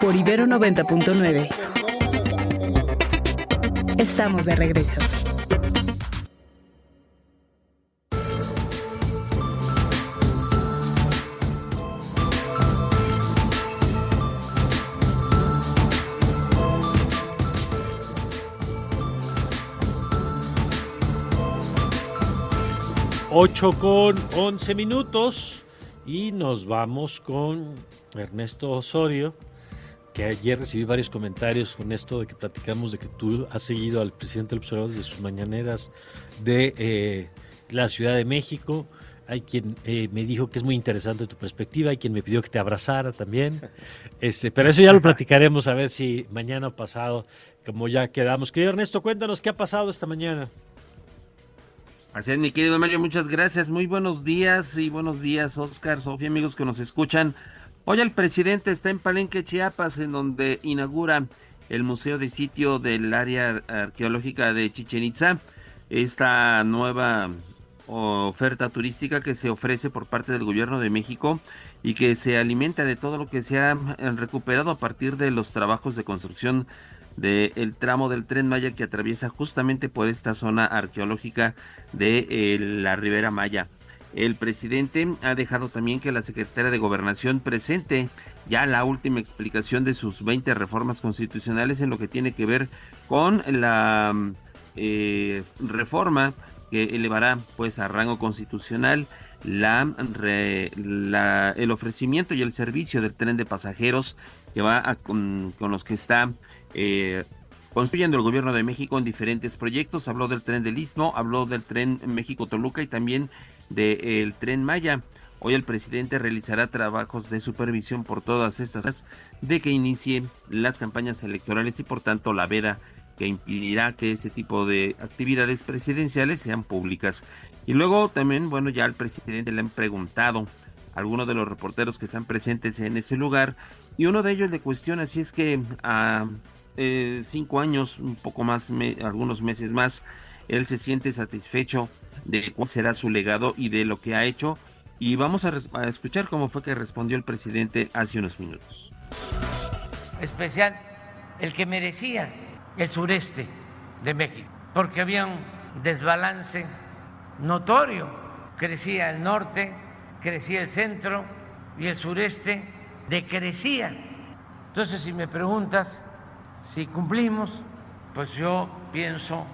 Por Ibero 90.9. Estamos de regreso. Ocho con 11 minutos y nos vamos con Ernesto Osorio, que ayer recibí varios comentarios con esto de que platicamos de que tú has seguido al presidente del observador desde sus mañaneras de eh, la Ciudad de México. Hay quien eh, me dijo que es muy interesante tu perspectiva, hay quien me pidió que te abrazara también. Este, pero eso ya lo platicaremos a ver si mañana o pasado, como ya quedamos. Querido Ernesto, cuéntanos qué ha pasado esta mañana. Así es, mi querido Mario, muchas gracias. Muy buenos días y buenos días, Oscar, Sofía, amigos que nos escuchan. Hoy el presidente está en Palenque, Chiapas, en donde inaugura el Museo de Sitio del Área Arqueológica de Chichen Itza. Esta nueva oferta turística que se ofrece por parte del gobierno de México y que se alimenta de todo lo que se ha recuperado a partir de los trabajos de construcción del tramo del tren Maya que atraviesa justamente por esta zona arqueológica de eh, la Ribera Maya. El presidente ha dejado también que la secretaria de Gobernación presente ya la última explicación de sus 20 reformas constitucionales en lo que tiene que ver con la eh, reforma que elevará pues a rango constitucional la, el ofrecimiento y el servicio del tren de pasajeros que va con, con los que está eh, construyendo el gobierno de México en diferentes proyectos. Habló del tren del Istmo, habló del tren México-Toluca y también del tren Maya. Hoy el presidente realizará trabajos de supervisión por todas estas de que inicie las campañas electorales y por tanto la veda que impedirá que ese tipo de actividades presidenciales sean públicas. Y luego también, bueno, ya al presidente le han preguntado a algunos de los reporteros que están presentes en ese lugar y uno de ellos le cuestiona si es que a eh, cinco años, un poco más, algunos meses más, él se siente satisfecho de cuál será su legado y de lo que ha hecho. Y vamos a, a escuchar cómo fue que respondió el presidente hace unos minutos. Especial el que merecía el sureste de México, porque había un desbalance notorio. Crecía el norte, crecía el centro y el sureste decrecía. Entonces, si me preguntas si cumplimos, pues yo pienso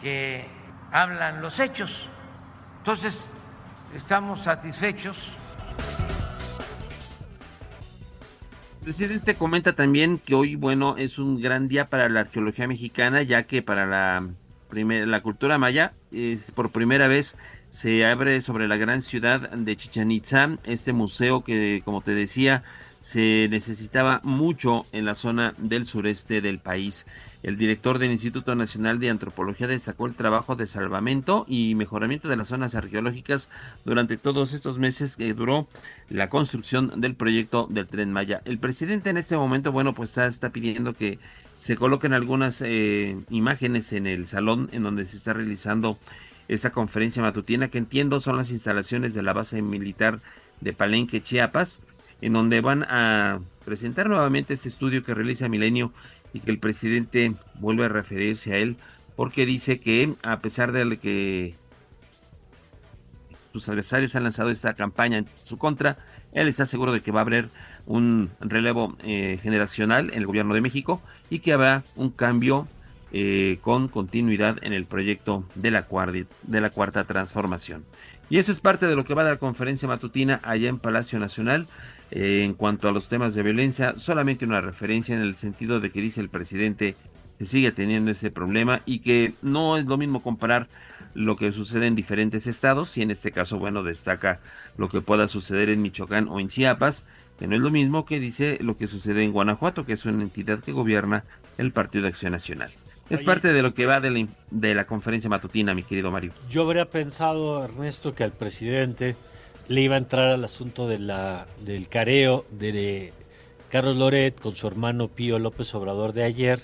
que hablan los hechos. Entonces, estamos satisfechos. El presidente comenta también que hoy, bueno, es un gran día para la arqueología mexicana, ya que para la, la cultura maya es por primera vez se abre sobre la gran ciudad de Chichen Itza, este museo que, como te decía, se necesitaba mucho en la zona del sureste del país. El director del Instituto Nacional de Antropología destacó el trabajo de salvamento y mejoramiento de las zonas arqueológicas durante todos estos meses que duró la construcción del proyecto del tren Maya. El presidente en este momento, bueno, pues está, pidiendo que se coloquen algunas eh, imágenes en el salón en donde se está realizando esta conferencia matutina, que entiendo son las instalaciones de la base militar de Palenque, Chiapas en donde van a presentar nuevamente este estudio que realiza Milenio y que el presidente vuelve a referirse a él porque dice que a pesar de que sus adversarios han lanzado esta campaña en su contra, él está seguro de que va a haber un relevo eh, generacional en el gobierno de México y que habrá un cambio eh, con continuidad en el proyecto de la, de la cuarta transformación. Y eso es parte de lo que va a la conferencia matutina allá en Palacio Nacional. Eh, en cuanto a los temas de violencia, solamente una referencia en el sentido de que dice el presidente que sigue teniendo ese problema y que no es lo mismo comparar lo que sucede en diferentes estados y en este caso, bueno, destaca lo que pueda suceder en Michoacán o en Chiapas, que no es lo mismo que dice lo que sucede en Guanajuato, que es una entidad que gobierna el Partido de Acción Nacional. Es parte de lo que va de la, de la conferencia matutina, mi querido Mario. Yo habría pensado, Ernesto, que al presidente le iba a entrar al asunto de la, del careo de Carlos Loret con su hermano Pío López Obrador de ayer.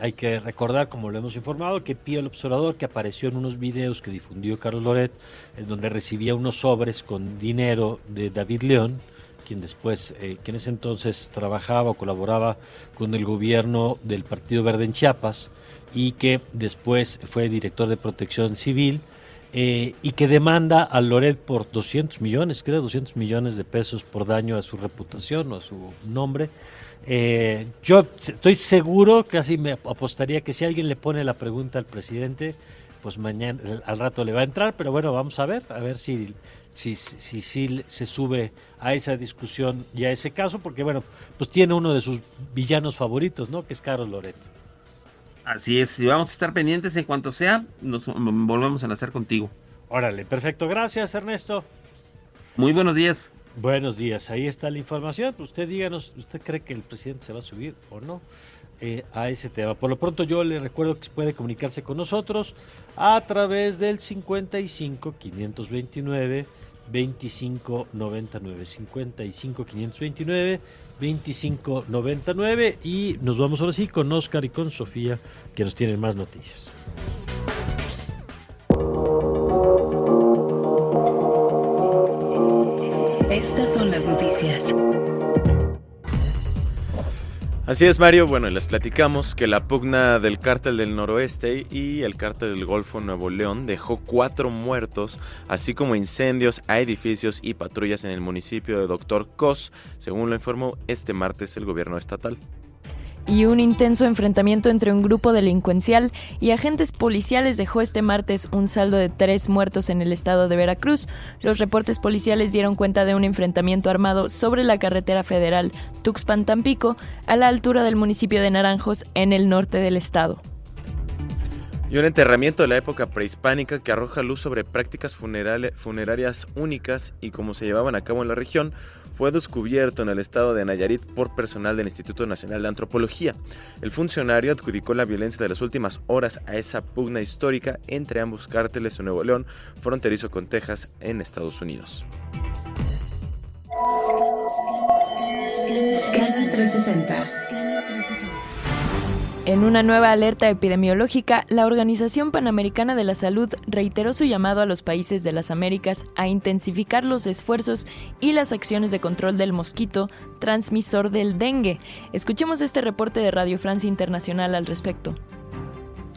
Hay que recordar, como lo hemos informado, que Pío López Obrador, que apareció en unos videos que difundió Carlos Loret, en donde recibía unos sobres con dinero de David León, quien después, eh, que en ese entonces trabajaba o colaboraba con el gobierno del Partido Verde en Chiapas y que después fue director de protección civil eh, y que demanda a Loret por 200 millones, creo, 200 millones de pesos por daño a su reputación o a su nombre. Eh, yo estoy seguro, casi me apostaría que si alguien le pone la pregunta al presidente, pues mañana al rato le va a entrar, pero bueno, vamos a ver, a ver si si, si, se sube a esa discusión y a ese caso, porque bueno, pues tiene uno de sus villanos favoritos, ¿no? Que es Carlos Loret. Así es, y vamos a estar pendientes en cuanto sea, nos volvemos a enlazar contigo. Órale, perfecto, gracias Ernesto. Muy buenos días. Buenos días, ahí está la información. Usted díganos, ¿usted cree que el presidente se va a subir o no? Eh, a ese tema. Por lo pronto yo le recuerdo que puede comunicarse con nosotros a través del 55 529 2599 55 529 2599 y nos vamos ahora sí con Oscar y con Sofía que nos tienen más noticias. Estas son las noticias. Así es, Mario. Bueno, les platicamos que la pugna del cártel del noroeste y el cártel del Golfo Nuevo León dejó cuatro muertos, así como incendios a edificios y patrullas en el municipio de Doctor Cos, según lo informó este martes el gobierno estatal y un intenso enfrentamiento entre un grupo delincuencial y agentes policiales dejó este martes un saldo de tres muertos en el estado de Veracruz. Los reportes policiales dieron cuenta de un enfrentamiento armado sobre la carretera federal Tuxpan-Tampico a la altura del municipio de Naranjos en el norte del estado. Y un enterramiento de la época prehispánica que arroja luz sobre prácticas funerarias únicas y cómo se llevaban a cabo en la región fue descubierto en el estado de Nayarit por personal del Instituto Nacional de Antropología. El funcionario adjudicó la violencia de las últimas horas a esa pugna histórica entre ambos cárteles de Nuevo León, fronterizo con Texas, en Estados Unidos. 360. En una nueva alerta epidemiológica, la Organización Panamericana de la Salud reiteró su llamado a los países de las Américas a intensificar los esfuerzos y las acciones de control del mosquito transmisor del dengue. Escuchemos este reporte de Radio Francia Internacional al respecto.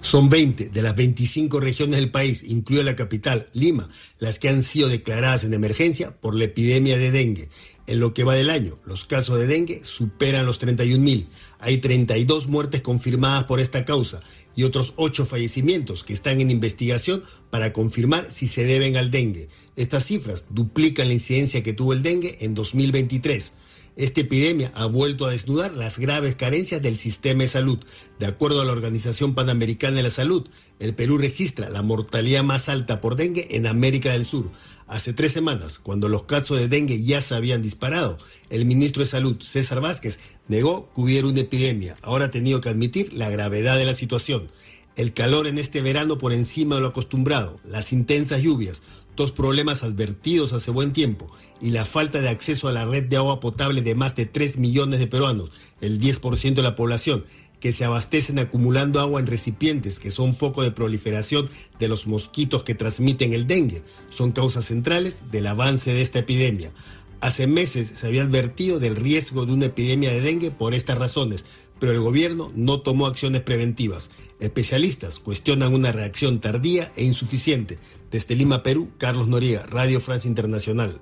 Son 20 de las 25 regiones del país, incluida la capital, Lima, las que han sido declaradas en emergencia por la epidemia de dengue. En lo que va del año, los casos de dengue superan los 31.000. Hay 32 muertes confirmadas por esta causa y otros 8 fallecimientos que están en investigación para confirmar si se deben al dengue. Estas cifras duplican la incidencia que tuvo el dengue en 2023. Esta epidemia ha vuelto a desnudar las graves carencias del sistema de salud. De acuerdo a la Organización Panamericana de la Salud, el Perú registra la mortalidad más alta por dengue en América del Sur. Hace tres semanas, cuando los casos de dengue ya se habían disparado, el ministro de Salud, César Vázquez, negó que hubiera una epidemia. Ahora ha tenido que admitir la gravedad de la situación. El calor en este verano por encima de lo acostumbrado, las intensas lluvias, dos problemas advertidos hace buen tiempo y la falta de acceso a la red de agua potable de más de 3 millones de peruanos, el 10% de la población, que se abastecen acumulando agua en recipientes que son foco de proliferación de los mosquitos que transmiten el dengue, son causas centrales del avance de esta epidemia. Hace meses se había advertido del riesgo de una epidemia de dengue por estas razones, pero el gobierno no tomó acciones preventivas. Especialistas cuestionan una reacción tardía e insuficiente. Desde Lima, Perú, Carlos Noriega, Radio Francia Internacional.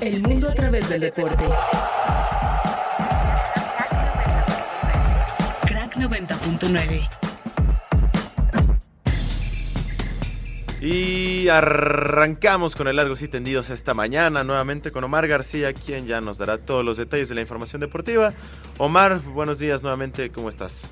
El mundo a través del deporte. Crack 90.9. Y arrancamos con el largos y tendidos esta mañana, nuevamente con Omar García, quien ya nos dará todos los detalles de la información deportiva. Omar, buenos días nuevamente, ¿cómo estás?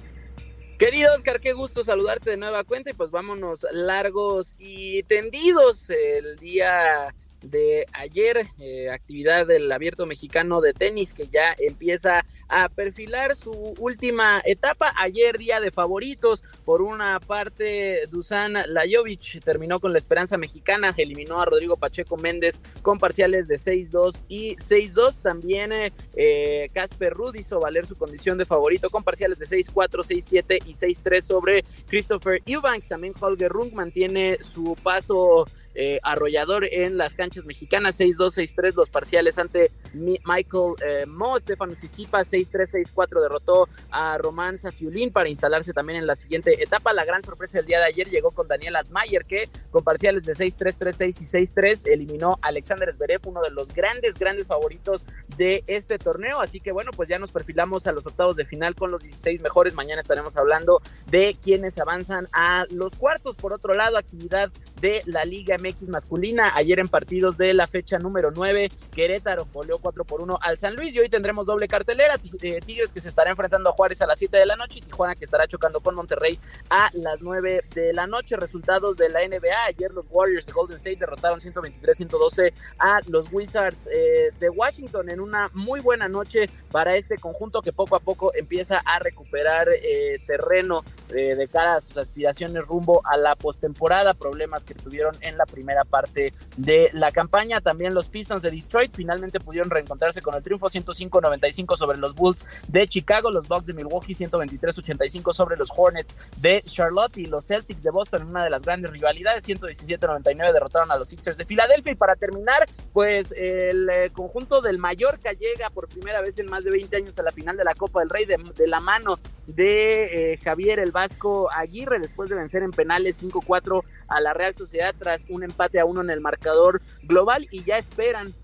Querido Oscar, qué gusto saludarte de nueva cuenta y pues vámonos largos y tendidos el día de ayer, eh, actividad del abierto mexicano de tenis que ya empieza a perfilar su última etapa. Ayer día de favoritos, por una parte Dusan Lajovic terminó con la esperanza mexicana, eliminó a Rodrigo Pacheco Méndez con parciales de 6-2 y 6-2. También eh, Casper Rudd hizo valer su condición de favorito con parciales de 6-4, 6-7 y 6-3 sobre Christopher Eubanks. También Holger Rung mantiene su paso eh, arrollador en las canchas canchas mexicanas, 6-2, 6-3 los parciales ante Michael eh, Mo, Sisipa, 6-3, 6-4 derrotó a Román Safiulín para instalarse también en la siguiente etapa. La gran sorpresa del día de ayer llegó con Daniel Admayer, que con parciales de 6-3, 3-6 y 6-3 eliminó a Alexander Zverev, uno de los grandes, grandes favoritos de este torneo. Así que bueno, pues ya nos perfilamos a los octavos de final con los 16 mejores. Mañana estaremos hablando de quienes avanzan a los cuartos. Por otro lado, actividad de la Liga MX masculina. Ayer en de la fecha número 9, Querétaro goleó 4 por 1 al San Luis y hoy tendremos doble cartelera. Eh, Tigres que se estará enfrentando a Juárez a las 7 de la noche y Tijuana que estará chocando con Monterrey a las 9 de la noche. Resultados de la NBA. Ayer los Warriors de Golden State derrotaron 123-112 a los Wizards eh, de Washington en una muy buena noche para este conjunto que poco a poco empieza a recuperar eh, terreno de cara a sus aspiraciones rumbo a la postemporada. Problemas que tuvieron en la primera parte de la campaña. También los Pistons de Detroit finalmente pudieron reencontrarse con el triunfo 105-95 sobre los Bulls de Chicago, los Bucks de Milwaukee 123-85 sobre los Hornets de Charlotte y los Celtics de Boston en una de las grandes rivalidades 117-99 derrotaron a los Sixers de Filadelfia y para terminar pues el eh, conjunto del Mallorca llega por primera vez en más de 20 años a la final de la Copa del Rey de, la mano de eh, Javier el Vasco Aguirre después de vencer en penales 5-4 a la Real Sociedad tras un empate a uno en el marcador global y ya esperan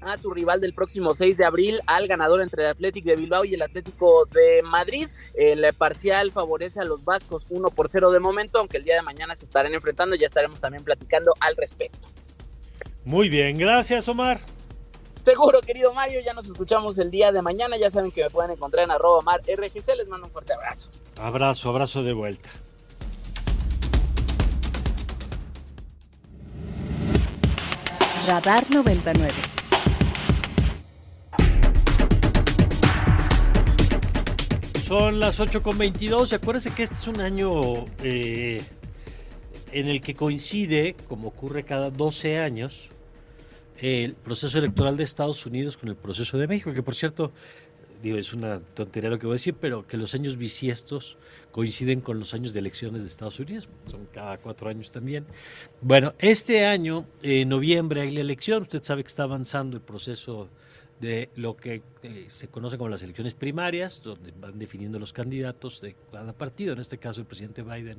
a su rival del próximo 6 de abril, al ganador entre el Atlético de Bilbao y el Atlético de Madrid. El parcial favorece a los vascos 1 por 0 de momento, aunque el día de mañana se estarán enfrentando, ya estaremos también platicando al respecto. Muy bien, gracias Omar. Seguro, querido Mario, ya nos escuchamos el día de mañana. Ya saben que me pueden encontrar en arroba mar RGC. Les mando un fuerte abrazo. Abrazo, abrazo de vuelta. Radar 99. Son las 8.22. Acuérdense que este es un año eh, en el que coincide, como ocurre cada 12 años, el proceso electoral de Estados Unidos con el proceso de México, que por cierto, digo, es una tontería lo que voy a decir, pero que los años bisiestos coinciden con los años de elecciones de Estados Unidos, son cada cuatro años también. Bueno, este año, en noviembre, hay la elección, usted sabe que está avanzando el proceso de lo que eh, se conoce como las elecciones primarias, donde van definiendo los candidatos de cada partido. En este caso, el presidente Biden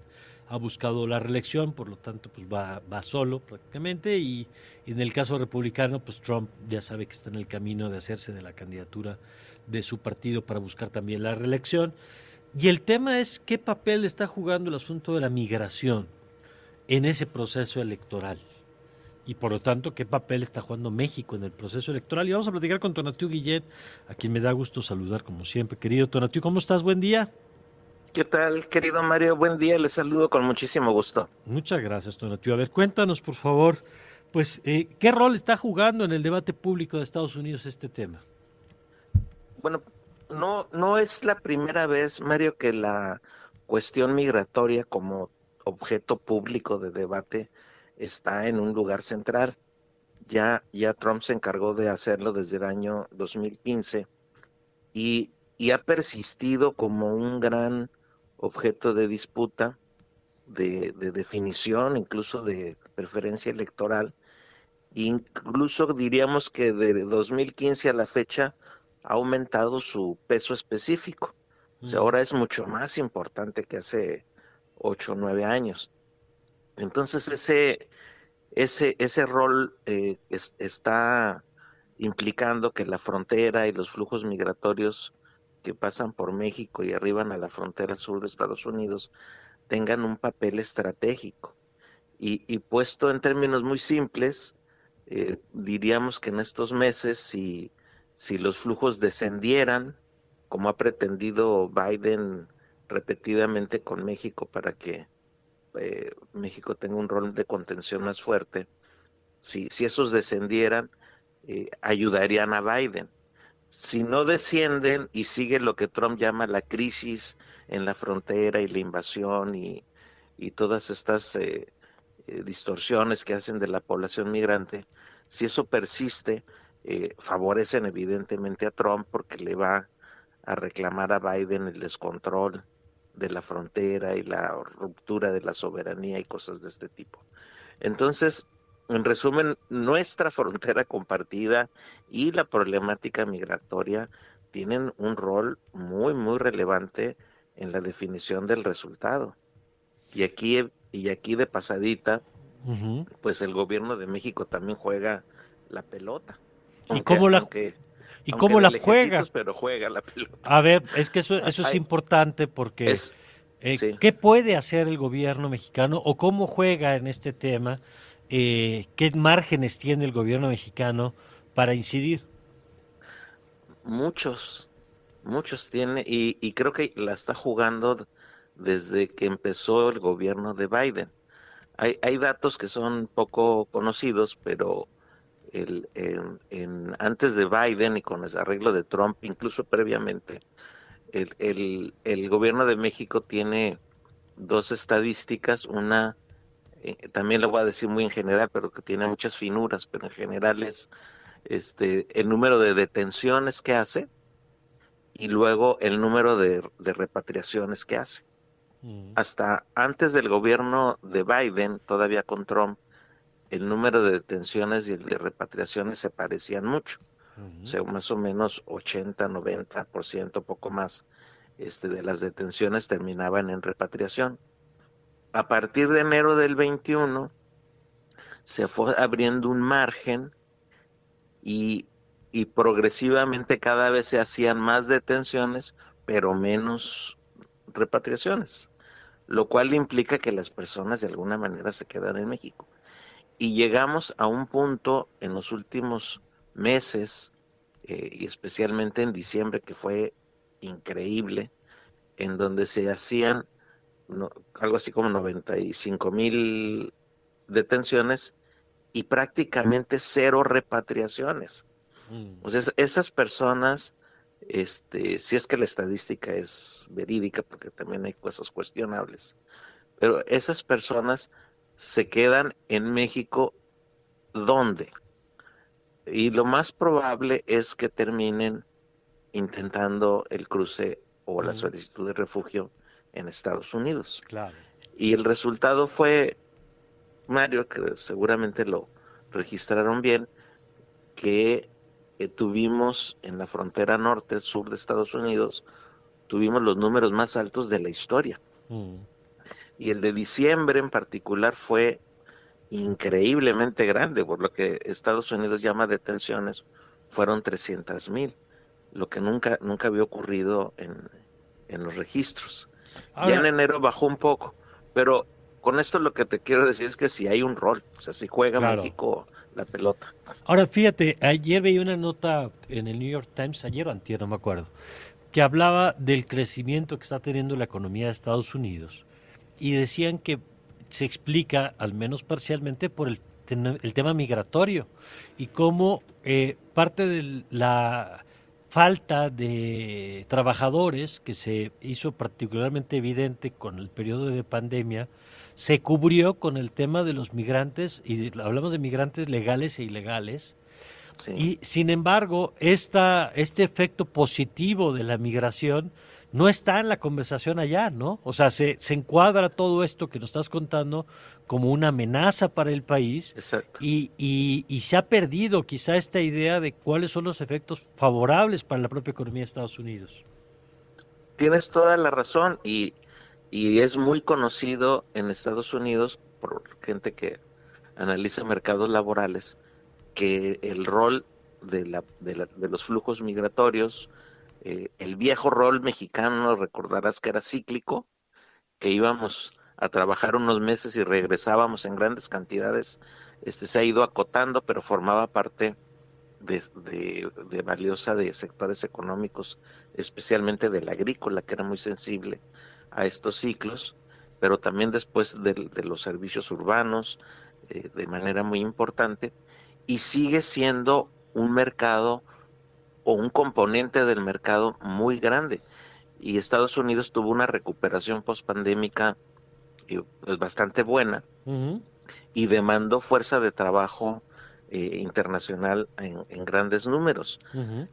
ha buscado la reelección, por lo tanto, pues va, va solo prácticamente. Y, en el caso republicano, pues Trump ya sabe que está en el camino de hacerse de la candidatura de su partido para buscar también la reelección. Y el tema es qué papel está jugando el asunto de la migración en ese proceso electoral. Y por lo tanto, qué papel está jugando México en el proceso electoral. Y vamos a platicar con Tonatiu Guillet, a quien me da gusto saludar como siempre. Querido Tonatiu, ¿cómo estás? Buen día. ¿Qué tal, querido Mario? Buen día, les saludo con muchísimo gusto. Muchas gracias, Tonatiu. A ver, cuéntanos, por favor, pues, eh, ¿qué rol está jugando en el debate público de Estados Unidos este tema? Bueno, no, no es la primera vez, Mario, que la cuestión migratoria como objeto público de debate está en un lugar central. Ya, ya Trump se encargó de hacerlo desde el año 2015 y, y ha persistido como un gran objeto de disputa, de, de definición, incluso de preferencia electoral. Incluso diríamos que de 2015 a la fecha ha aumentado su peso específico. O sea, ahora es mucho más importante que hace ocho o nueve años. Entonces ese, ese, ese rol eh, está implicando que la frontera y los flujos migratorios que pasan por México y arriban a la frontera sur de Estados Unidos tengan un papel estratégico. Y, y puesto en términos muy simples, eh, diríamos que en estos meses, si si los flujos descendieran, como ha pretendido Biden repetidamente con México para que eh, México tenga un rol de contención más fuerte, si, esos descendieran, eh, ayudarían a Biden. Si no descienden y sigue lo que Trump llama la crisis en la frontera y la invasión y, y todas estas eh, distorsiones que hacen de la población migrante, si eso persiste, eh, favorecen evidentemente a Trump porque le va a reclamar a Biden el descontrol de la frontera y la ruptura de la soberanía y cosas de este tipo. Entonces, en resumen, nuestra frontera compartida y la problemática migratoria tienen un rol muy, muy relevante en la definición del resultado. Y aquí, y aquí de pasadita, pues el gobierno de México también juega la pelota. ¿Y cómo la, ¿y cómo la juega? Pero juega la pelota. A ver, es que eso, eso es importante porque eh, ¿qué puede hacer el gobierno mexicano o cómo juega en este tema? Eh, ¿Qué márgenes tiene el gobierno mexicano para incidir? Muchos, muchos tiene y, y creo que la está jugando desde que empezó el gobierno de Biden. Hay, hay datos que son poco conocidos, pero el, en, antes de Biden y con el arreglo de Trump, incluso previamente, el, el, el gobierno de México tiene dos estadísticas, una, eh, también lo voy a decir muy en general, pero que tiene muchas finuras, pero en general es este, el número de detenciones que hace y luego el número de, de repatriaciones que hace. Mm. Hasta antes del gobierno de Biden, todavía con Trump, el número de detenciones y el de repatriaciones se parecían mucho. O sea, más o menos 80, 90%, poco más, este, de las detenciones terminaban en repatriación. A partir de enero del 21 se fue abriendo un margen y, y progresivamente cada vez se hacían más detenciones, pero menos repatriaciones, lo cual implica que las personas de alguna manera se quedan en México y llegamos a un punto en los últimos meses eh, y especialmente en diciembre que fue increíble, en donde se hacían algo así como 95 mil detenciones y prácticamente cero repatriaciones. Mm. O sea, esas personas, este, si es que la estadística es verídica, porque también hay cosas cuestionables, pero esas personas se quedan en México, ¿dónde? Y lo más probable es que terminen intentando el cruce o la solicitud de refugio en Estados Unidos. Claro. Y el resultado fue, Mario, que seguramente lo registraron bien, que eh, tuvimos en la frontera norte, sur de Estados Unidos, tuvimos los números más altos de la historia. Mm y el de diciembre en particular fue increíblemente grande, por lo que Estados Unidos llama detenciones, fueron 300 mil, lo que nunca, nunca había ocurrido en, los registros. ya en enero bajó un poco, pero con esto lo que te quiero decir es que si hay un rol, o sea, si juega México la pelota. Ahora fíjate, ayer veía una nota en el New York Times, ayer o antier, no me acuerdo, que hablaba del crecimiento que está teniendo la economía de Estados Unidos y decían que se explica, al menos parcialmente, por el, el tema migratorio y cómo eh, parte de la falta de trabajadores que se hizo particularmente evidente con el periodo de pandemia, se cubrió con el tema de los migrantes, y hablamos de migrantes legales e ilegales, y sin embargo, esta, este efecto positivo de la migración no está en la conversación allá, ¿no? O sea, se, se encuadra todo esto que nos estás contando como una amenaza para el país y, y, y, se ha perdido quizá esta idea de cuáles son los efectos favorables para la propia economía de Estados Unidos. Tienes toda la razón y, y es muy conocido en Estados Unidos por gente que analiza mercados laborales que el rol de, la, de, la, de los flujos migratorios, eh, el viejo rol mexicano, recordarás que era cíclico, que íbamos a trabajar unos meses y regresábamos en grandes cantidades, este se ha ido acotando, pero formaba parte de, de, valiosa de sectores económicos, especialmente del agrícola, que era muy sensible a estos ciclos, pero también después de, los servicios urbanos, eh, de manera muy importante, y sigue siendo un mercado o un componente del mercado muy grande. Y Estados Unidos tuvo una recuperación pospandémica eh, pues, bastante buena y demandó fuerza de trabajo eh, internacional en, grandes números.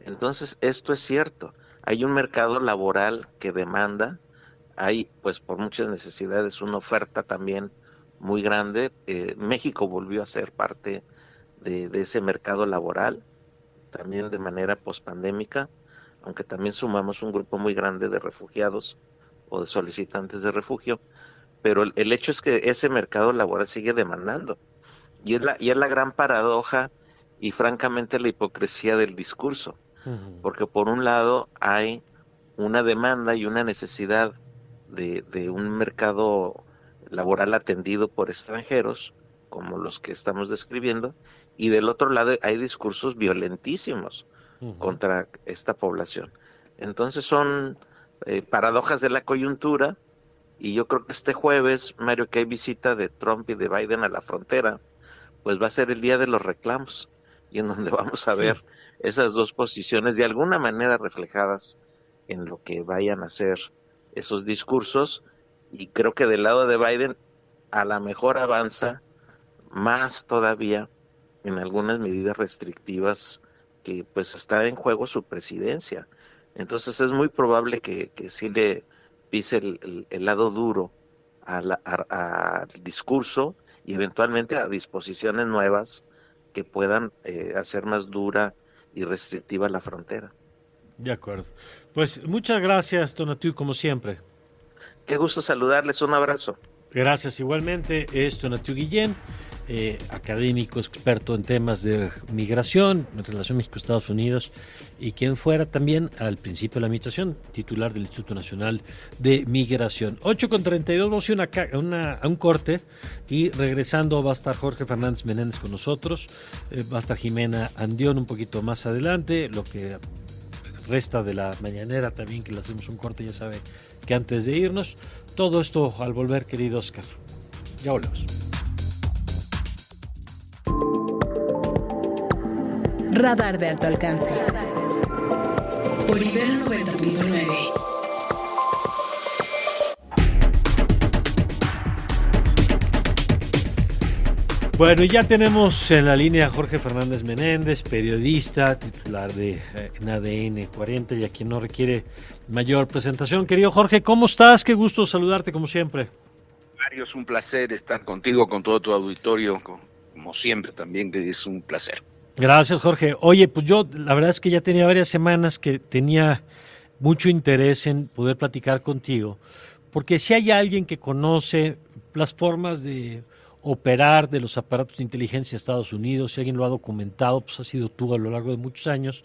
Entonces, esto es cierto. Hay un mercado laboral que demanda, hay pues por muchas necesidades una oferta también muy grande. Eh, México volvió a ser parte de, ese mercado laboral, también de manera pospandémica, aunque también sumamos un grupo muy grande de refugiados o de solicitantes de refugio, pero el, hecho es que ese mercado laboral sigue demandando. Y es la, y es la gran paradoja y francamente la hipocresía del discurso, porque por un lado hay una demanda y una necesidad de, de un mercado laboral atendido por extranjeros, como los que estamos describiendo, y del otro lado hay discursos violentísimos contra esta población. Entonces son eh, paradojas de la coyuntura y yo creo que este jueves, Mario, que hay visita de Trump y de Biden a la frontera, pues va a ser el día de los reclamos y en donde vamos a ver esas dos posiciones de alguna manera reflejadas en lo que vayan a ser esos discursos y creo que del lado de Biden a la mejor avanza más todavía en algunas medidas restrictivas que pues está en juego su presidencia. Entonces es muy probable que, que sí le pise el, lado duro al discurso y eventualmente a disposiciones nuevas que puedan eh, hacer más dura y restrictiva la frontera. De acuerdo. Pues muchas gracias, Donatiu, como siempre. Qué gusto saludarles, un abrazo. Gracias igualmente. Es Donatiu Guillén, eh, académico, experto en temas de migración, en relación México-Estados Unidos, y quien fuera también al principio de la administración, titular del Instituto Nacional de Migración. 8 con 32, vamos a una, a un corte y regresando va a estar Jorge Fernández Menéndez con nosotros, eh, va a estar Jimena Andión un poquito más adelante, lo que resta de la mañanera también, que le hacemos un corte, ya sabe que antes de irnos, todo esto al volver, querido Oscar. Ya volvemos. Radar de alto alcance. Por nivel 90.9. Bueno, ya tenemos en la línea a Jorge Fernández Menéndez, periodista, titular de en ADN 40 y a quien no requiere mayor presentación. Querido Jorge, ¿cómo estás? Qué gusto saludarte como siempre. Mario, es un placer estar contigo, con todo tu auditorio, como siempre también, que es un placer. Gracias, Jorge. Oye, pues yo la verdad es que ya tenía varias semanas que tenía mucho interés en poder platicar contigo, porque si hay alguien que conoce las formas de operar de los aparatos de inteligencia de Estados Unidos, si alguien lo ha documentado, pues ha sido tú a lo largo de muchos años.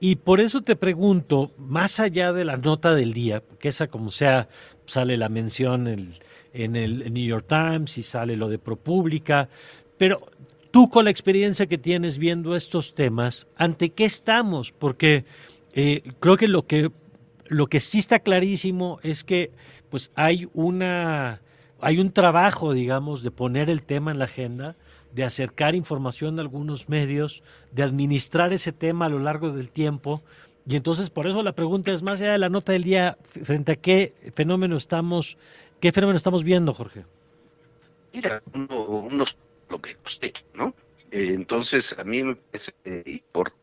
Y por eso te pregunto, más allá de la nota del día, porque esa como sea, sale la mención en, en el New York Times y sale lo de ProPublica, pero tú con la experiencia que tienes viendo estos temas, ¿ante qué estamos? Porque eh, creo que lo que lo que sí está clarísimo es que pues hay una hay un trabajo, digamos, de poner el tema en la agenda, de acercar información a algunos medios, de administrar ese tema a lo largo del tiempo. Y entonces por eso la pregunta es más allá de la nota del día, frente a qué fenómeno estamos, qué fenómeno estamos viendo, Jorge. Mira, uno, lo que costecha, ¿no? Eh, entonces a mí me parece importante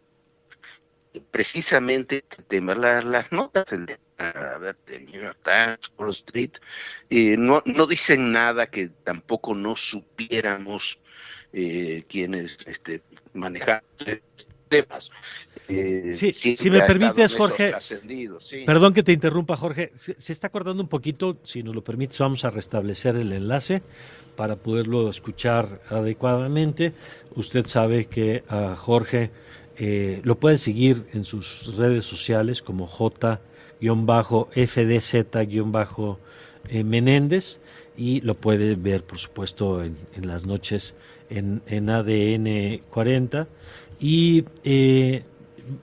precisamente el tema, las notas del a ver, de New York Times, Wall Street, no, no dicen nada que tampoco no supiéramos eh, quienes este, manejan temas. Eh, sí, si me permites, Jorge, perdón que te interrumpa, Jorge, se, está acordando un poquito, si nos lo permites, vamos a restablecer el enlace para poderlo escuchar adecuadamente. Usted sabe que a Jorge eh, lo puede seguir en sus redes sociales como J FDZ-Menéndez y lo puede ver, por supuesto, en, las noches en, ADN 40. Y eh,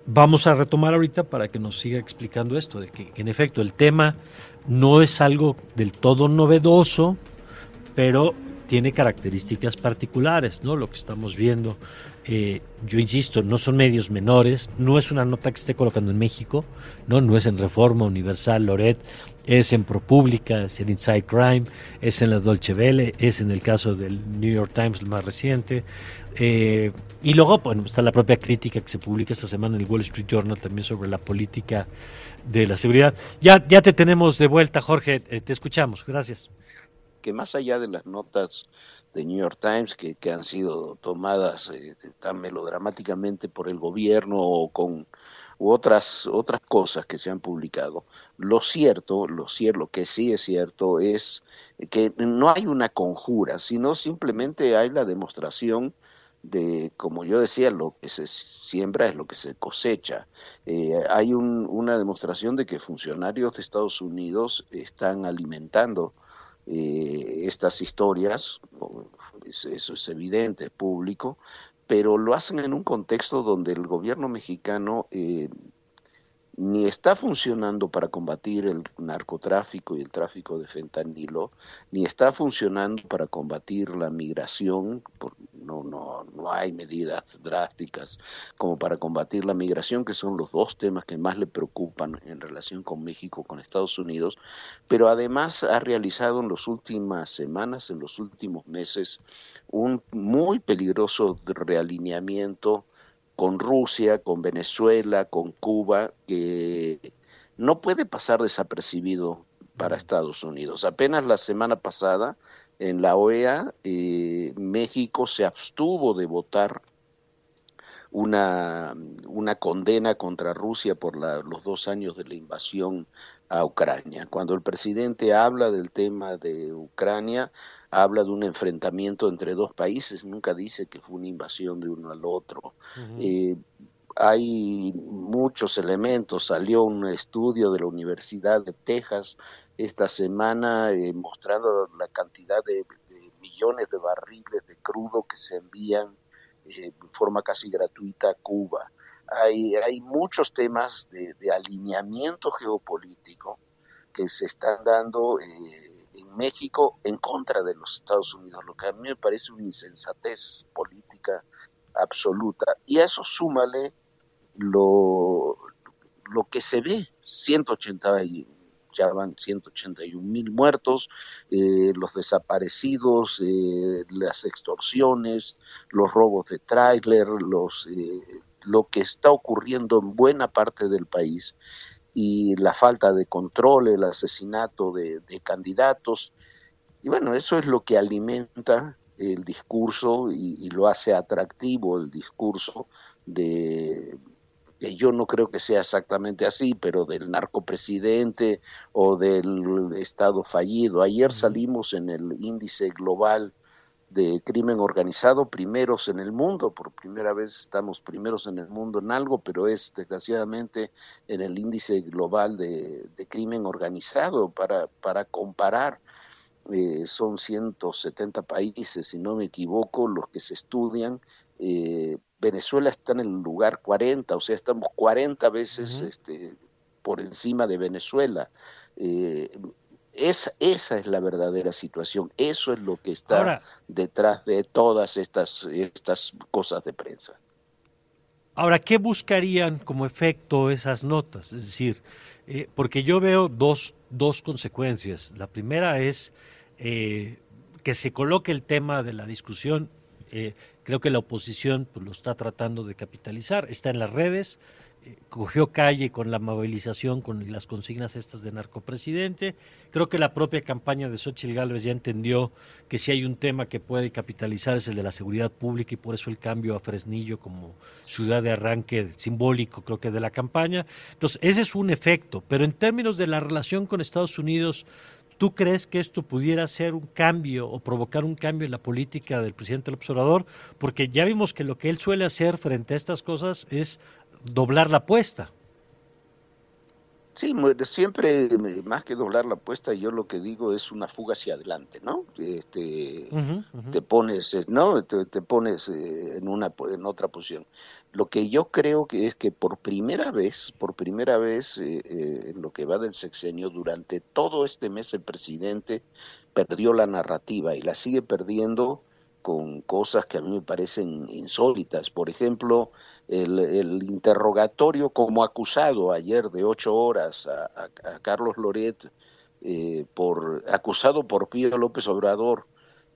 vamos a retomar ahorita para que nos siga explicando esto, de que en efecto el tema no es algo del todo novedoso, pero tiene características particulares, ¿no? Lo que estamos viendo eh, yo insisto, no son medios menores, no es una nota que esté colocando en México, no, no es en Reforma, Universal, Loret, es en ProPublica, es en Inside Crime, es en la Dolce Vele, es en el caso del New York Times, el más reciente. Eh, y luego, bueno, está la propia crítica que se publica esta semana en el Wall Street Journal también sobre la política de la seguridad. Ya, ya te tenemos de vuelta, Jorge, eh, te escuchamos, gracias. Que más allá de las notas de New York Times que, que han sido tomadas eh, tan melodramáticamente por el gobierno o con u otras otras cosas que se han publicado. Lo cierto, lo cierto, lo que sí es cierto es que no hay una conjura, sino simplemente hay la demostración de, como yo decía, lo que se siembra es lo que se cosecha. Eh, hay un, una demostración de que funcionarios de Estados Unidos están alimentando eh, estas historias, eso es evidente, es público, pero lo hacen en un contexto donde el gobierno mexicano eh, ni está funcionando para combatir el narcotráfico y el tráfico de fentanilo, ni está funcionando para combatir la migración, no, no, no hay medidas drásticas como para combatir la migración, que son los dos temas que más le preocupan en relación con México, con Estados Unidos, pero además ha realizado en las últimas semanas, en los últimos meses, un muy peligroso realineamiento con Rusia, con Venezuela, con Cuba, que no puede pasar desapercibido para Estados Unidos. Apenas la semana pasada en la OEA, eh, México se abstuvo de votar una, una condena contra Rusia por los dos años de la invasión a Ucrania. Cuando el presidente habla del tema de Ucrania, habla de un enfrentamiento entre dos países, nunca dice que fue una invasión de uno al otro. Eh, hay muchos elementos, salió un estudio de la Universidad de Texas esta semana eh, mostrando la cantidad de, millones de barriles de crudo que se envían eh, de forma casi gratuita a Cuba. Hay, hay muchos temas de, alineamiento geopolítico que se están dando eh, en México en contra de los Estados Unidos, lo que a mí me parece una insensatez política absoluta. Y a eso súmale lo, lo que se ve, 180 ya van 181 mil muertos, eh, los desaparecidos, eh, las extorsiones, los robos de tráiler, los eh, lo que está ocurriendo en buena parte del país y la falta de control, el asesinato de, candidatos. Y bueno, eso es lo que alimenta el discurso y, lo hace atractivo el discurso de que yo no creo que sea exactamente así, pero del narcopresidente o del Estado fallido. Ayer salimos en el índice global de crimen organizado, primeros en el mundo, por primera vez estamos primeros en el mundo en algo, pero es desgraciadamente en el índice global de, crimen organizado para, para comparar. Eh, son 170 países, si no me equivoco, los que se estudian. Eh, Venezuela está en el lugar 40, o sea, estamos 40 veces este, por encima de Venezuela. Eh, esa es la verdadera situación, eso es lo que está detrás de todas estas, estas cosas de prensa. Ahora, ¿qué buscarían como efecto esas notas? Es decir, eh, porque yo veo dos, dos, consecuencias. La primera es eh, que se coloque el tema de la discusión. Eh, creo que la oposición pues, lo está tratando de capitalizar, está en las redes, cogió calle con la movilización, con las consignas estas de narcopresidente. Creo que la propia campaña de Xochitl Gálvez ya entendió que si hay un tema que puede capitalizar es el de la seguridad pública y por eso el cambio a Fresnillo como ciudad de arranque simbólico, creo que de la campaña. Entonces, ese es un efecto, pero en términos de la relación con Estados Unidos, ¿Tú crees que esto pudiera ser un cambio o provocar un cambio en la política del presidente del observador? Porque ya vimos que lo que él suele hacer frente a estas cosas es doblar la apuesta. Sí, siempre más que doblar la apuesta, yo lo que digo es una fuga hacia adelante, ¿no? Este, Te pones, eh, ¿no? Te, pones eh, en una en otra posición. Lo que yo creo que es que por primera vez, por primera vez eh, en lo que va del sexenio, durante todo este mes el presidente perdió la narrativa y la sigue perdiendo con cosas que a mí me parecen insólitas. Por ejemplo, el, interrogatorio como acusado ayer de ocho horas a, Carlos Loret, eh, por, acusado por Pío López Obrador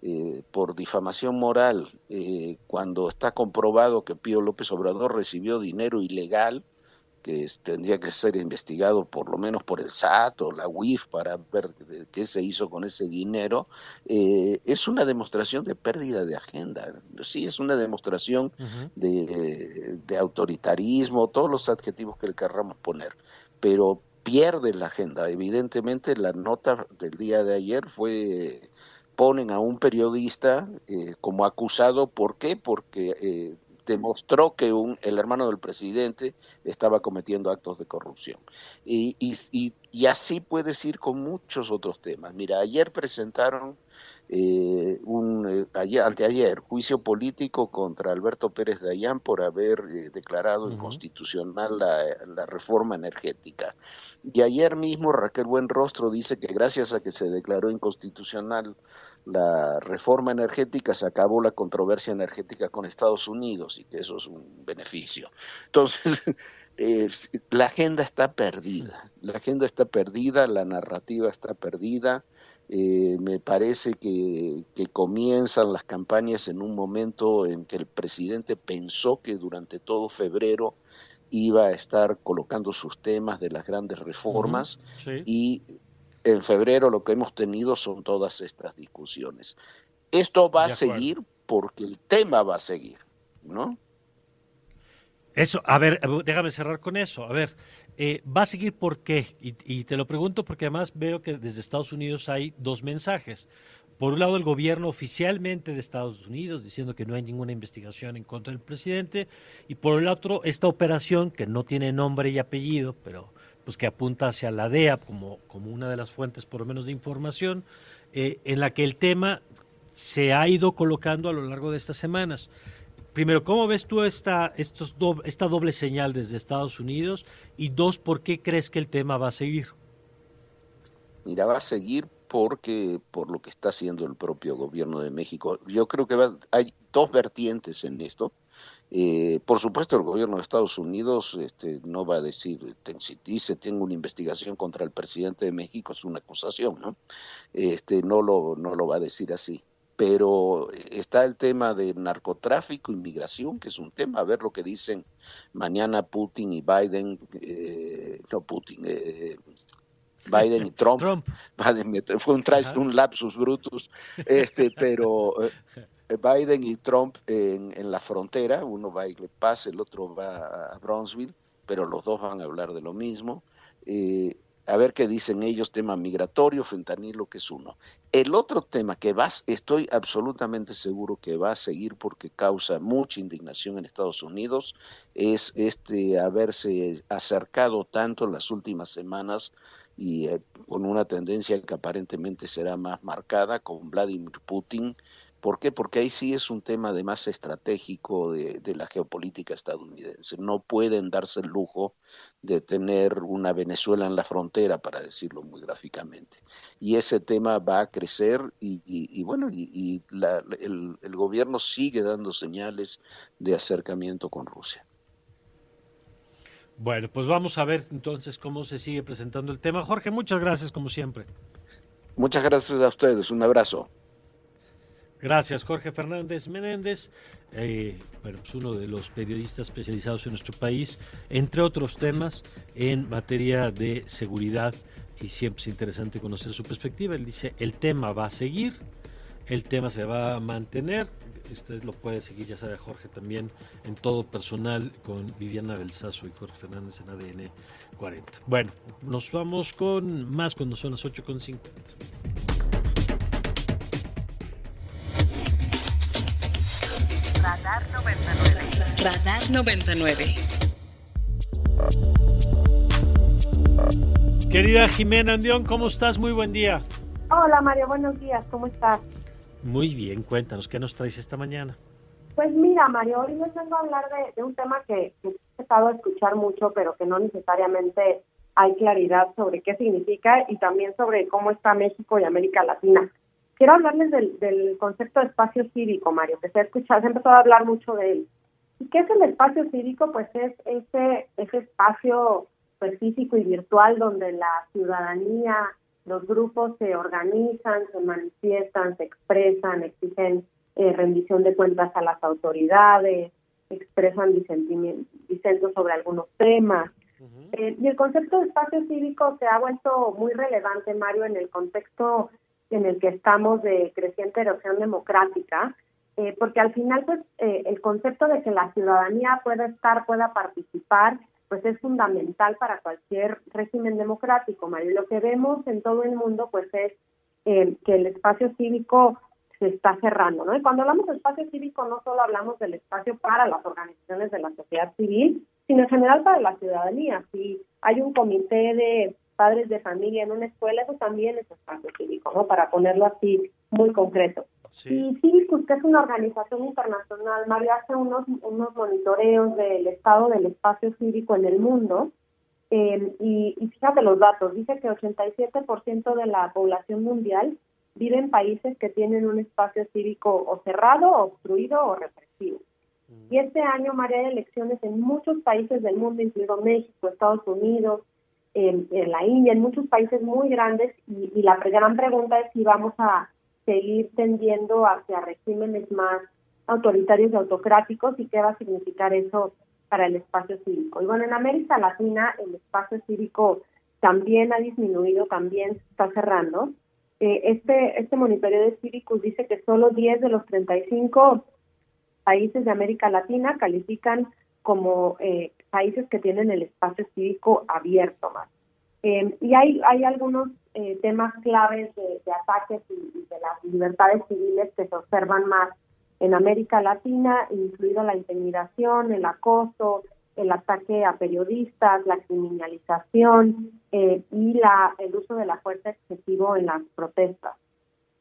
eh, por difamación moral, eh, cuando está comprobado que Pío López Obrador recibió dinero ilegal que tendría que ser investigado por lo menos por el SAT o la UIF para ver qué se hizo con ese dinero, eh, es una demostración de pérdida de agenda. Sí, es una demostración de, de, autoritarismo, todos los adjetivos que le querramos poner, pero pierde la agenda. Evidentemente la nota del día de ayer fue ponen a un periodista eh, como acusado, ¿por qué? Porque eh, demostró que un, el hermano del presidente estaba cometiendo actos de corrupción. Y, y, y, así puedes ir con muchos otros temas. Mira, ayer presentaron eh, un eh, ayer, anteayer juicio político contra Alberto Pérez Dayán por haber eh, declarado inconstitucional la, la, reforma energética. Y ayer mismo Raquel Buenrostro dice que gracias a que se declaró inconstitucional la reforma energética se acabó la controversia energética con Estados Unidos y que eso es un beneficio. Entonces, la agenda está perdida, la agenda está perdida, la narrativa está perdida. Eh, me parece que, que, comienzan las campañas en un momento en que el presidente pensó que durante todo febrero iba a estar colocando sus temas de las grandes reformas y en febrero lo que hemos tenido son todas estas discusiones. Esto va a seguir porque el tema va a seguir, ¿no? Eso, a ver, déjame cerrar con eso. A ver, eh, ¿va a seguir por qué? Y, y, te lo pregunto porque además veo que desde Estados Unidos hay dos mensajes. Por un lado, el gobierno oficialmente de Estados Unidos diciendo que no hay ninguna investigación en contra del presidente, y por el otro, esta operación que no tiene nombre y apellido, pero pues que apunta hacia la DEA como, como una de las fuentes por lo menos de información, eh, en la que el tema se ha ido colocando a lo largo de estas semanas. Primero, ¿cómo ves tú esta, estos esta doble señal desde Estados Unidos? Y dos, ¿por qué crees que el tema va a seguir? Mira, va a seguir porque por lo que está haciendo el propio gobierno de México. Yo creo que hay dos vertientes en esto. Eh, por supuesto, el gobierno de Estados Unidos este, no va a decir, si dice tengo una investigación contra el presidente de México, es una acusación, ¿no? Este, no, lo, no lo va a decir así. Pero está el tema de narcotráfico, inmigración, que es un tema, a ver lo que dicen mañana Putin y Biden, eh, no Putin, eh, Biden y Trump. fue un, un lapsus brutus, este, pero Biden y Trump en, la frontera, uno va a Le Paz, el otro va a Brownsville, pero los dos van a hablar de lo mismo. Eh, a ver qué dicen ellos, tema migratorio, fentanilo, que es uno. El otro tema que vas, estoy absolutamente seguro que va a seguir porque causa mucha indignación en Estados Unidos, es este haberse acercado tanto en las últimas semanas y eh, con una tendencia que aparentemente será más marcada con Vladimir Putin, ¿Por qué? Porque ahí sí es un tema de más estratégico de, de, la geopolítica estadounidense. No pueden darse el lujo de tener una Venezuela en la frontera, para decirlo muy gráficamente. Y ese tema va a crecer y, y, y bueno, y, y la, el, el gobierno sigue dando señales de acercamiento con Rusia. Bueno, pues vamos a ver entonces cómo se sigue presentando el tema. Jorge, muchas gracias como siempre. Muchas gracias a ustedes. Un abrazo. Gracias, Jorge Fernández Menéndez, eh, bueno, pues uno de los periodistas especializados en nuestro país, entre otros temas en materia de seguridad y siempre es interesante conocer su perspectiva. Él dice, el tema va a seguir, el tema se va a mantener, usted lo puede seguir, ya sabe Jorge también, en todo personal con Viviana Belsazo y Jorge Fernández en ADN 40. Bueno, nos vamos con más cuando son las 8.50. 99. Radar 99. Querida Jimena Andión, ¿cómo estás? Muy buen día. Hola Mario, buenos días, ¿cómo estás? Muy bien, cuéntanos, ¿qué nos traes esta mañana? Pues mira, Mario, hoy les vengo a hablar de, de un tema que, que, he estado a escuchar mucho, pero que no necesariamente hay claridad sobre qué significa y también sobre cómo está México y América Latina. Quiero hablarles del, del concepto de espacio cívico, Mario, que se ha escuchado, se ha empezado a hablar mucho de él. ¿Y qué es el espacio cívico? Pues es ese, ese espacio pues, físico y virtual donde la ciudadanía, los grupos se organizan, se manifiestan, se expresan, exigen eh, rendición de cuentas a las autoridades, expresan disentos sobre algunos temas. Eh, y el concepto de espacio cívico se ha vuelto muy relevante, Mario, en el contexto en el que estamos de creciente erosión democrática, eh, porque al final, pues, eh, el concepto de que la ciudadanía pueda estar, pueda participar, pues es fundamental para cualquier régimen democrático, Mario. Lo que vemos en todo el mundo, pues, es que el espacio cívico se está cerrando, ¿no? Y cuando hablamos de espacio cívico, no solo hablamos del espacio para las organizaciones de la sociedad civil, sino en general para la ciudadanía. Si hay un comité de padres de familia en una escuela, eso también es espacio cívico, ¿no? Para ponerlo así muy concreto. Y Cívicus, que es una organización internacional, Mario, hace unos, unos monitoreos del estado del espacio cívico en el mundo. Eh, y, y fíjate los datos, dice que 87% de la población mundial vive en países que tienen un espacio cívico o cerrado, obstruido o represivo. Y este año, María, hay elecciones en muchos países del mundo, incluido México, Estados Unidos, en, la India, en muchos países muy grandes, y, la gran pregunta es si vamos a seguir tendiendo hacia regímenes más autoritarios y autocráticos y qué va a significar eso para el espacio cívico. Y bueno, en América Latina el espacio cívico también ha disminuido, también está cerrando. Eh, este, este monitoreo de Cívicus dice que solo 10 de los 35 países de América Latina califican como eh, países que tienen el espacio cívico abierto más. Eh, y hay, hay algunos temas claves de, ataques y, de las libertades civiles que se observan más en América Latina, incluido la intimidación, el acoso, el ataque a periodistas, la criminalización eh, y la, el uso de la fuerza excesivo en las protestas.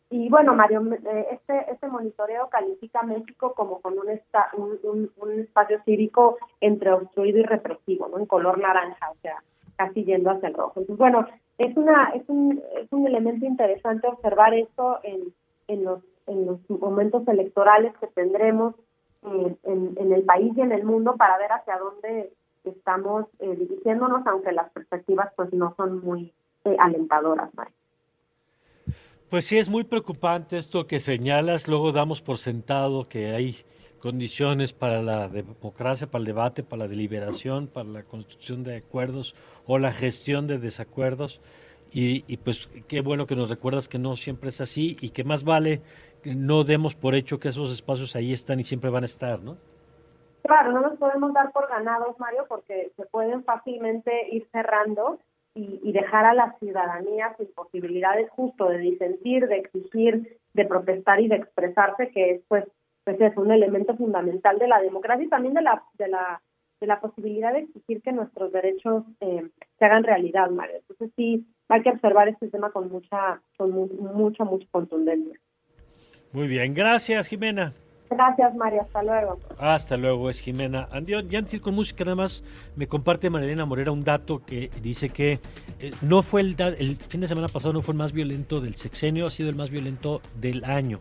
Y bueno, Mario, eh, este, este monitoreo califica México como con un, un, un, espacio cívico entre obstruido y represivo, ¿no? En color naranja, o sea, casi yendo hacia el rojo. Entonces, bueno, es, una, es, un, es un elemento interesante observar esto en, en, los, en los momentos electorales que tendremos en, el país y en el mundo para ver hacia dónde estamos eh, dirigiéndonos, aunque las perspectivas pues no son muy eh, alentadoras, Pues sí, es muy preocupante esto que señalas. Luego damos por sentado que hay condiciones para la democracia, para el debate, para la deliberación, para la construcción de acuerdos o la gestión de desacuerdos. Y, y, pues qué bueno que nos recuerdas que no siempre es así y que más vale no demos por hecho que esos espacios ahí están y siempre van a estar, ¿no? Claro, no nos podemos dar por ganados, Mario, porque se pueden fácilmente ir cerrando y, dejar a la ciudadanía sin posibilidades justo de disentir, de exigir, de protestar y de expresarse, que es pues, pues es un elemento fundamental de la democracia y también de la de la de la posibilidad de exigir que nuestros derechos eh, se hagan realidad, Mario. Entonces sí, hay que observar este tema con mucha, con mucha, mucha contundencia. Muy bien, gracias Jimena. Gracias María, hasta luego. Hasta luego, es Jimena. Andión, ya antes con música nada más me comparte Marilena Morera un dato que dice que eh, no fue el, el fin de semana pasado no fue el más violento del sexenio, ha sido el más violento del año.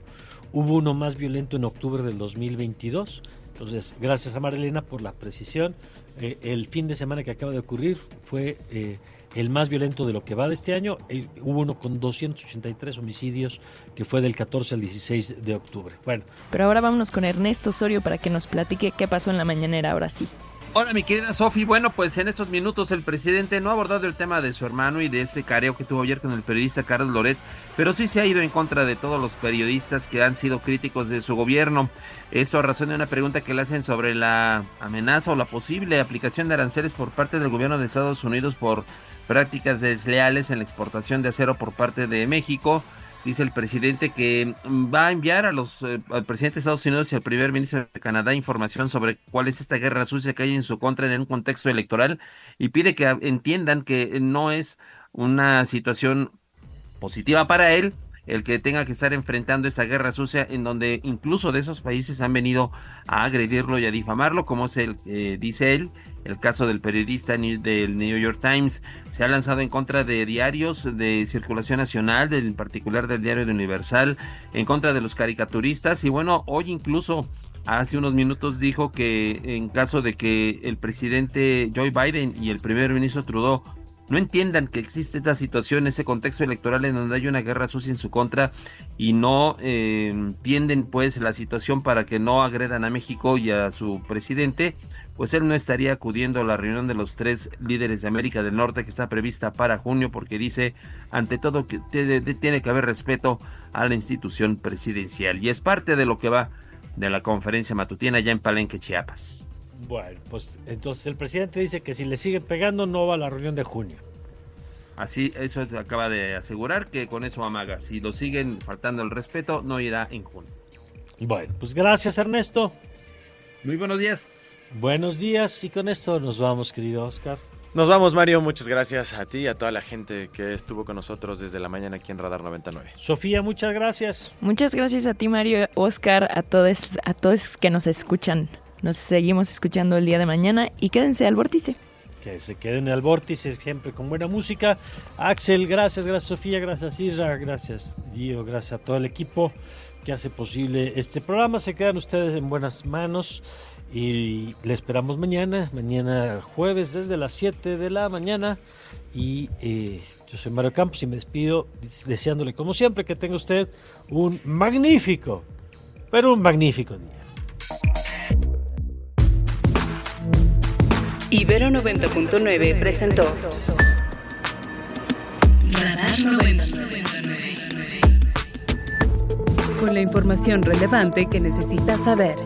Hubo uno más violento en octubre del 2022. Entonces, gracias a Marilena por la precisión. Eh, el fin de semana que acaba de ocurrir fue eh, el más violento de lo que va de este año. Eh, hubo uno con 283 homicidios que fue del 14 al 16 de octubre. Bueno. Pero ahora vámonos con Ernesto Osorio para que nos platique qué pasó en la mañanera ahora sí. Hola mi querida Sofi, bueno pues en estos minutos el presidente no ha abordado el tema de su hermano y de este careo que tuvo ayer con el periodista Carlos Loret, pero sí se ha ido en contra de todos los periodistas que han sido críticos de su gobierno. Esto a razón de una pregunta que le hacen sobre la amenaza o la posible aplicación de aranceles por parte del gobierno de Estados Unidos por prácticas desleales en la exportación de acero por parte de México. Dice el presidente que va a enviar a los, eh, al presidente de Estados Unidos y al primer ministro de Canadá información sobre cuál es esta guerra sucia que hay en su contra en un contexto electoral y pide que entiendan que no es una situación positiva para él el que tenga que estar enfrentando esta guerra sucia en donde incluso de esos países han venido a agredirlo y a difamarlo, como se eh, dice él, el caso del periodista del New York Times. Se ha lanzado en contra de diarios de circulación nacional, en particular del diario de Universal, en contra de los caricaturistas. Y bueno, hoy incluso hace unos minutos dijo que en caso de que el presidente Joe Biden y el primer ministro Trudeau no entiendan que existe esta situación, ese contexto electoral en donde hay una guerra sucia en su contra y no eh, entienden pues la situación para que no agredan a México y a su presidente, pues él no estaría acudiendo a la reunión de los tres líderes de América del Norte que está prevista para junio porque dice, ante todo, que tiene que haber respeto a la institución presidencial y es parte de lo que va de la conferencia matutina ya en Palenque, Chiapas. Bueno, pues entonces el presidente dice que si le siguen pegando no va a la reunión de junio. Así, eso acaba de asegurar que con eso amaga. Si lo siguen faltando el respeto, no irá en junio. Bueno, pues gracias Ernesto. Muy buenos días. Buenos días y con esto nos vamos, querido Oscar. Nos vamos, Mario. Muchas gracias a ti y a toda la gente que estuvo con nosotros desde la mañana aquí en Radar 99. Sofía, muchas gracias. Muchas gracias a ti, Mario, Oscar, a todos, a todos que nos escuchan. Nos seguimos escuchando el día de mañana y quédense al vórtice. Que se queden al vórtice siempre con buena música. Axel, gracias, gracias Sofía, gracias Isra, gracias Gio, gracias a todo el equipo que hace posible este programa. Se quedan ustedes en buenas manos. Y le esperamos mañana, mañana jueves desde las 7 de la mañana. Y eh, yo soy Mario Campos y me despido deseándole como siempre que tenga usted un magnífico, pero un magnífico día. Ibero 90.9 presentó Radar 99. Con la información relevante que necesitas saber.